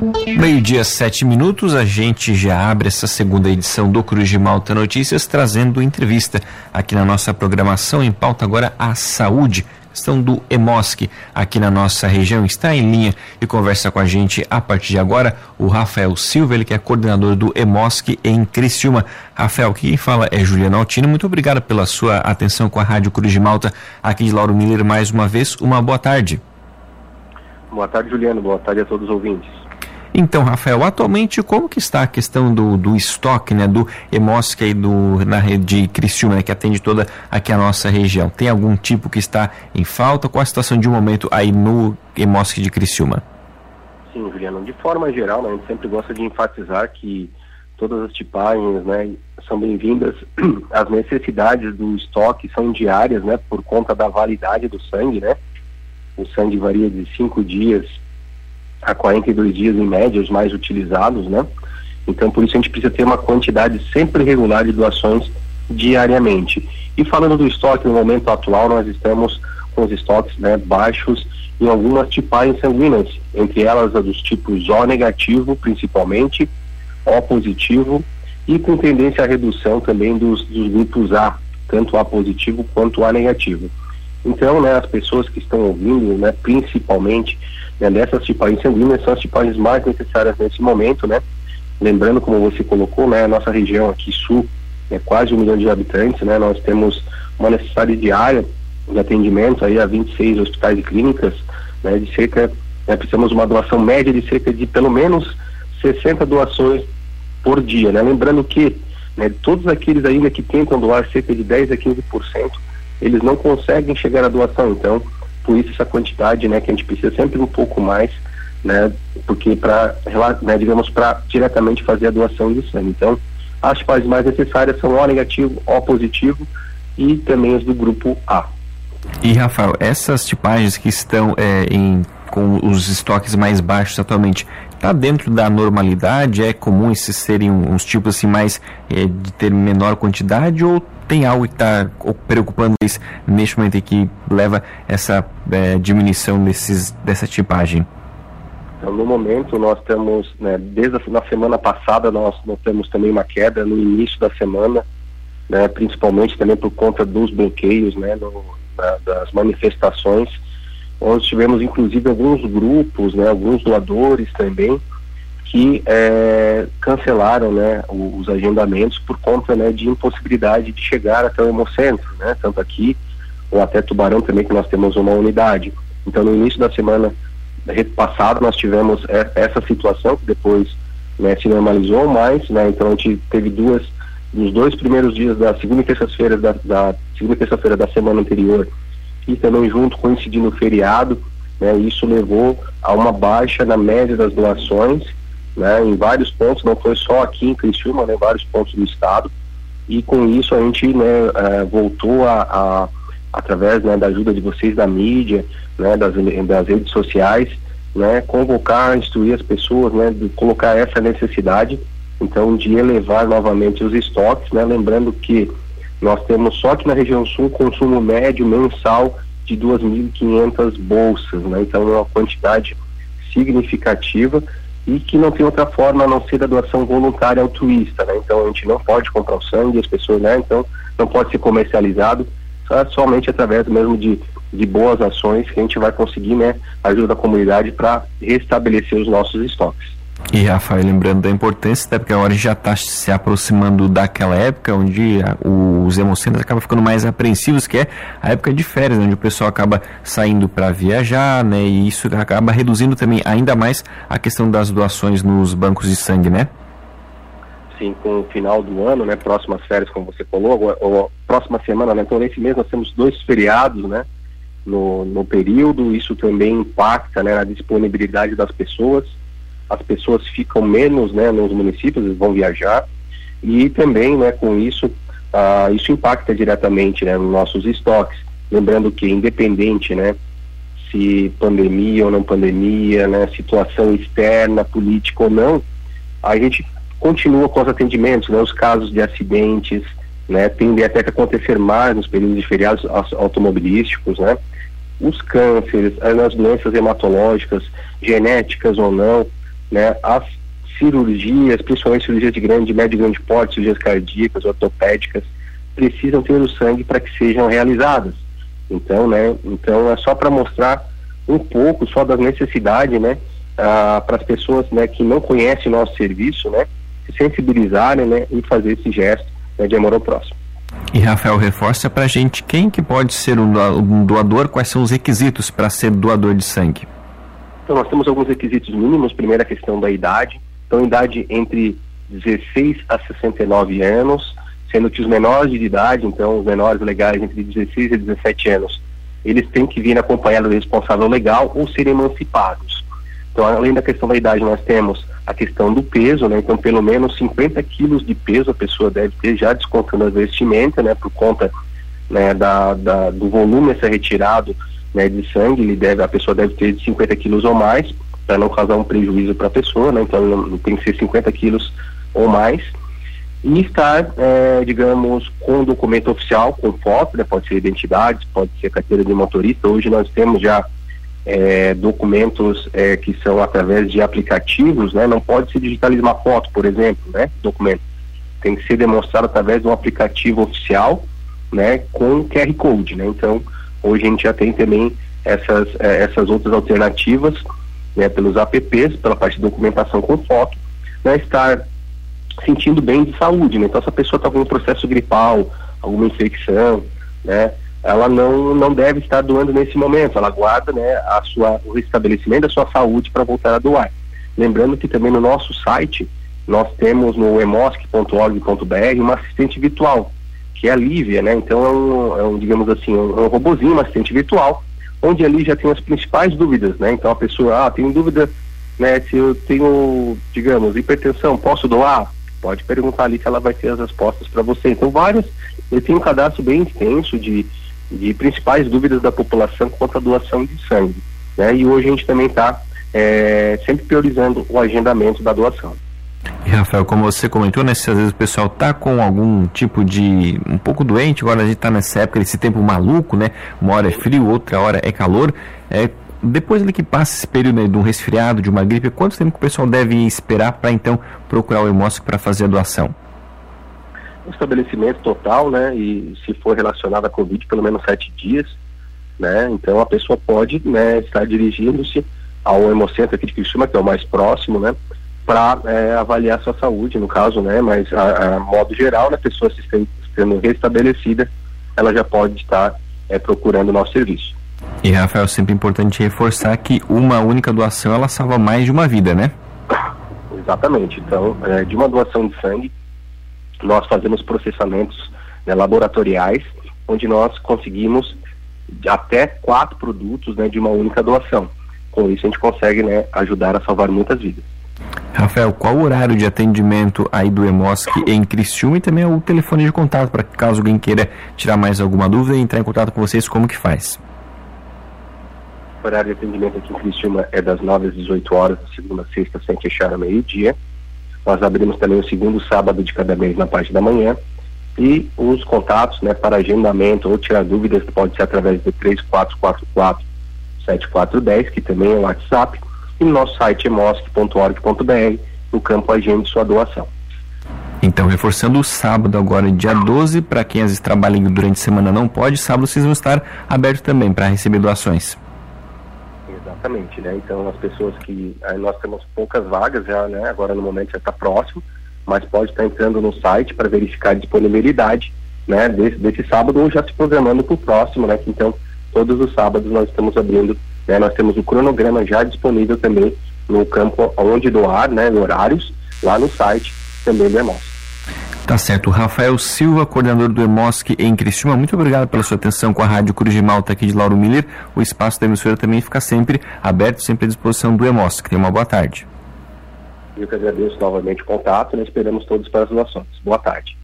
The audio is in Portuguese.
Meio-dia, sete minutos, a gente já abre essa segunda edição do Cruz de Malta Notícias, trazendo entrevista aqui na nossa programação. Em pauta agora a saúde, questão do EMOSC aqui na nossa região. Está em linha e conversa com a gente a partir de agora o Rafael Silva, ele que é coordenador do EMOSC em Criciúma. Rafael, quem fala é Juliana Altino. Muito obrigado pela sua atenção com a Rádio Cruz de Malta aqui de Lauro Miller mais uma vez. Uma boa tarde. Boa tarde, Juliano. Boa tarde a todos os ouvintes. Então, Rafael, atualmente como que está a questão do, do estoque, né, do Emosc aí do, na rede de Criciúma, né, que atende toda aqui a nossa região? Tem algum tipo que está em falta? Qual a situação de um momento aí no Emosc de Criciúma? Sim, Juliano, de forma geral, né, a gente sempre gosta de enfatizar que todas as tipagens, né, são bem-vindas. As necessidades do estoque são diárias, né, por conta da validade do sangue, né? O sangue varia de cinco dias a 42 dias em média, os mais utilizados, né? Então, por isso a gente precisa ter uma quantidade sempre regular de doações diariamente. E falando do estoque, no momento atual, nós estamos com os estoques né, baixos em algumas tipagens sanguíneas, entre elas a dos tipos O negativo, principalmente, O positivo, e com tendência à redução também dos, dos grupos A, tanto A positivo quanto A negativo. Então, né, as pessoas que estão ouvindo, né, principalmente né, dessas tipagens sanguíneas, são as tipagens mais necessárias nesse momento, né? Lembrando, como você colocou, né, a nossa região aqui sul é quase um milhão de habitantes, né? Nós temos uma necessidade diária de atendimento aí a 26 hospitais e clínicas, né, de cerca, né, precisamos uma doação média de cerca de pelo menos 60 doações por dia, né? Lembrando que né, todos aqueles ainda que tentam doar cerca de 10 a 15%, eles não conseguem chegar à doação, então por isso essa quantidade, né, que a gente precisa sempre um pouco mais, né, porque para, né, digamos, para diretamente fazer a doação de sangue. Então, as fases mais necessárias são O negativo, O positivo e também as do grupo A. E Rafael, essas tipagens que estão é, em, com os estoques mais baixos atualmente, está dentro da normalidade? É comum esses serem uns tipos assim mais é, de ter menor quantidade ou tem algo que está preocupando eles neste momento que leva essa é, diminuição desses, dessa tipagem? Então, no momento nós temos, né, desde a na semana passada nós, nós temos também uma queda no início da semana, né, principalmente também por conta dos bloqueios, né, no, na, das manifestações, onde tivemos inclusive alguns grupos, né, alguns doadores também, que é, cancelaram né, os agendamentos por conta né, de impossibilidade de chegar até o Hemocentro, né, tanto aqui ou até Tubarão também, que nós temos uma unidade. Então, no início da semana passada, nós tivemos essa situação, que depois né, se normalizou mais, né, então a gente teve duas, nos dois primeiros dias da segunda e terça-feira da, da, segunda e terça-feira da semana anterior, e também junto coincidindo o feriado, né, isso levou a uma baixa na média das doações, né, em vários pontos, não foi só aqui em Criciúma, né, vários pontos do estado, e com isso a gente né, uh, voltou a, a através né, da ajuda de vocês da mídia, né, das, das redes sociais, né, convocar, instruir as pessoas, né, de colocar essa necessidade, então de elevar novamente os estoques, né, lembrando que nós temos só aqui na região sul consumo médio mensal de 2.500 bolsas, né, então é uma quantidade significativa e que não tem outra forma a não ser a doação voluntária altruísta, né? Então a gente não pode comprar o sangue, as pessoas, né? Então não pode ser comercializado, só somente através mesmo de, de boas ações que a gente vai conseguir, né? A ajuda da comunidade para restabelecer os nossos estoques. E Rafael, lembrando da importância, até porque agora já está se aproximando daquela época onde a, os hemocentros acabam ficando mais apreensivos, que é a época de férias, onde o pessoal acaba saindo para viajar, né? E isso acaba reduzindo também ainda mais a questão das doações nos bancos de sangue, né? Sim, com o final do ano, né? Próximas férias, como você falou, ou, próxima semana, né? Então nesse mês nós temos dois feriados, né? No, no período, isso também impacta né, na disponibilidade das pessoas as pessoas ficam menos né, nos municípios, vão viajar, e também né, com isso, ah, isso impacta diretamente né, nos nossos estoques. Lembrando que independente né, se pandemia ou não pandemia, né, situação externa, política ou não, a gente continua com os atendimentos, né, os casos de acidentes, né, tendem até que acontecer mais nos períodos de feriados automobilísticos, né, os cânceres, as doenças hematológicas, genéticas ou não, né, as cirurgias, principalmente cirurgias de grande, médio e grande porte, cirurgias cardíacas, ortopédicas, precisam ter o sangue para que sejam realizadas. Então, né, então é só para mostrar um pouco só das necessidades, né, ah, para as pessoas, né, que não conhecem nosso serviço, né, se sensibilizarem, né, e fazer esse gesto né, de amor ao próximo. E Rafael, reforça para a gente quem que pode ser um doador, quais são os requisitos para ser doador de sangue? Então nós temos alguns requisitos mínimos, primeira questão da idade, então idade entre 16 a 69 anos, sendo que os menores de idade, então os menores legais entre 16 e 17 anos, eles têm que vir acompanhados do responsável legal ou serem emancipados. Então, além da questão da idade, nós temos a questão do peso, né? Então, pelo menos 50 quilos de peso a pessoa deve ter, já descontando a vestimenta, né? Por conta né, da, da, do volume a ser retirado né, de sangue, ele deve, a pessoa deve ter de 50 quilos ou mais, para não causar um prejuízo para a pessoa, né? Então, tem que ser 50 quilos ou mais. E estar, é, digamos, com documento oficial, com foto, né? Pode ser identidade, pode ser carteira de motorista. Hoje nós temos já é, documentos é, que são através de aplicativos, né? Não pode se digitalizar uma foto, por exemplo, né? Documento. Tem que ser demonstrado através de um aplicativo oficial, né? Com QR Code, né? Então, hoje a gente já tem também essas, é, essas outras alternativas, né? Pelos apps, pela parte de documentação com foto, né? Estar sentindo bem de saúde, né? Então, se a pessoa está com um processo gripal, alguma infecção, né? ela não, não deve estar doando nesse momento, ela aguarda né, a sua, o restabelecimento da sua saúde para voltar a doar. Lembrando que também no nosso site nós temos no emosc.org.br uma assistente virtual, que é a Lívia, né? Então é um, é um digamos assim, um, um robozinho, uma assistente virtual, onde ali já tem as principais dúvidas, né? Então a pessoa, ah, tem dúvida, né, se eu tenho, digamos, hipertensão, posso doar? Pode perguntar ali que ela vai ter as respostas para você. Então várias, ele tem um cadastro bem extenso de de principais dúvidas da população quanto à doação de sangue. Né? E hoje a gente também está é, sempre priorizando o agendamento da doação. E Rafael, como você comentou, né, se às vezes o pessoal está com algum tipo de um pouco doente, agora a gente está nessa época, esse tempo maluco, né? Uma hora é frio, outra hora é calor. É, depois que passa esse período né, de um resfriado, de uma gripe, quanto tempo o pessoal deve esperar para então procurar o Hemócio para fazer a doação? um estabelecimento total, né? E se for relacionado à Covid, pelo menos sete dias, né? Então a pessoa pode, né, estar dirigindo-se ao hemocentro aqui de Criciúma, que é o mais próximo, né? Para é, avaliar sua saúde, no caso, né? Mas a, a modo geral, né, a pessoa se sendo restabelecida, ela já pode estar é, procurando o nosso serviço. E Rafael, sempre importante reforçar que uma única doação ela salva mais de uma vida, né? Exatamente. Então, é, de uma doação de sangue, nós fazemos processamentos né, laboratoriais, onde nós conseguimos até quatro produtos né, de uma única doação. Com isso a gente consegue né, ajudar a salvar muitas vidas. Rafael, qual o horário de atendimento aí do EMOSC em Criciúma e também o telefone de contato para caso alguém queira tirar mais alguma dúvida e entrar em contato com vocês, como que faz? O horário de atendimento aqui em Criciúma é das 9 às 18 horas, segunda a sexta, sem fechar ao meio-dia. Nós abrimos também o segundo sábado de cada mês na parte da manhã. E os contatos né, para agendamento ou tirar dúvidas pode ser através do 3444 7410, que também é o WhatsApp, e no nosso site emosc.org.br, no campo Agende Sua Doação. Então, reforçando o sábado agora, dia 12, para quem às vezes trabalha durante a semana não pode, sábado vocês vão estar abertos também para receber doações. Exatamente, né? Então as pessoas que nós temos poucas vagas já, né? Agora no momento já está próximo, mas pode estar entrando no site para verificar a disponibilidade, né? Desse, desse sábado ou já se programando para o próximo, né? Então todos os sábados nós estamos abrindo, né? Nós temos o cronograma já disponível também no campo onde doar, né? Horários lá no site também do EMOS. Tá certo. Rafael Silva, coordenador do EMOSC em Criciúma, muito obrigado pela sua atenção com a Rádio Cruz de Malta aqui de Lauro Miller. O espaço da emissora também fica sempre aberto, sempre à disposição do EMOSC. Tenha uma boa tarde. Eu que agradeço novamente o contato e né? esperamos todos para as doações. Boa tarde.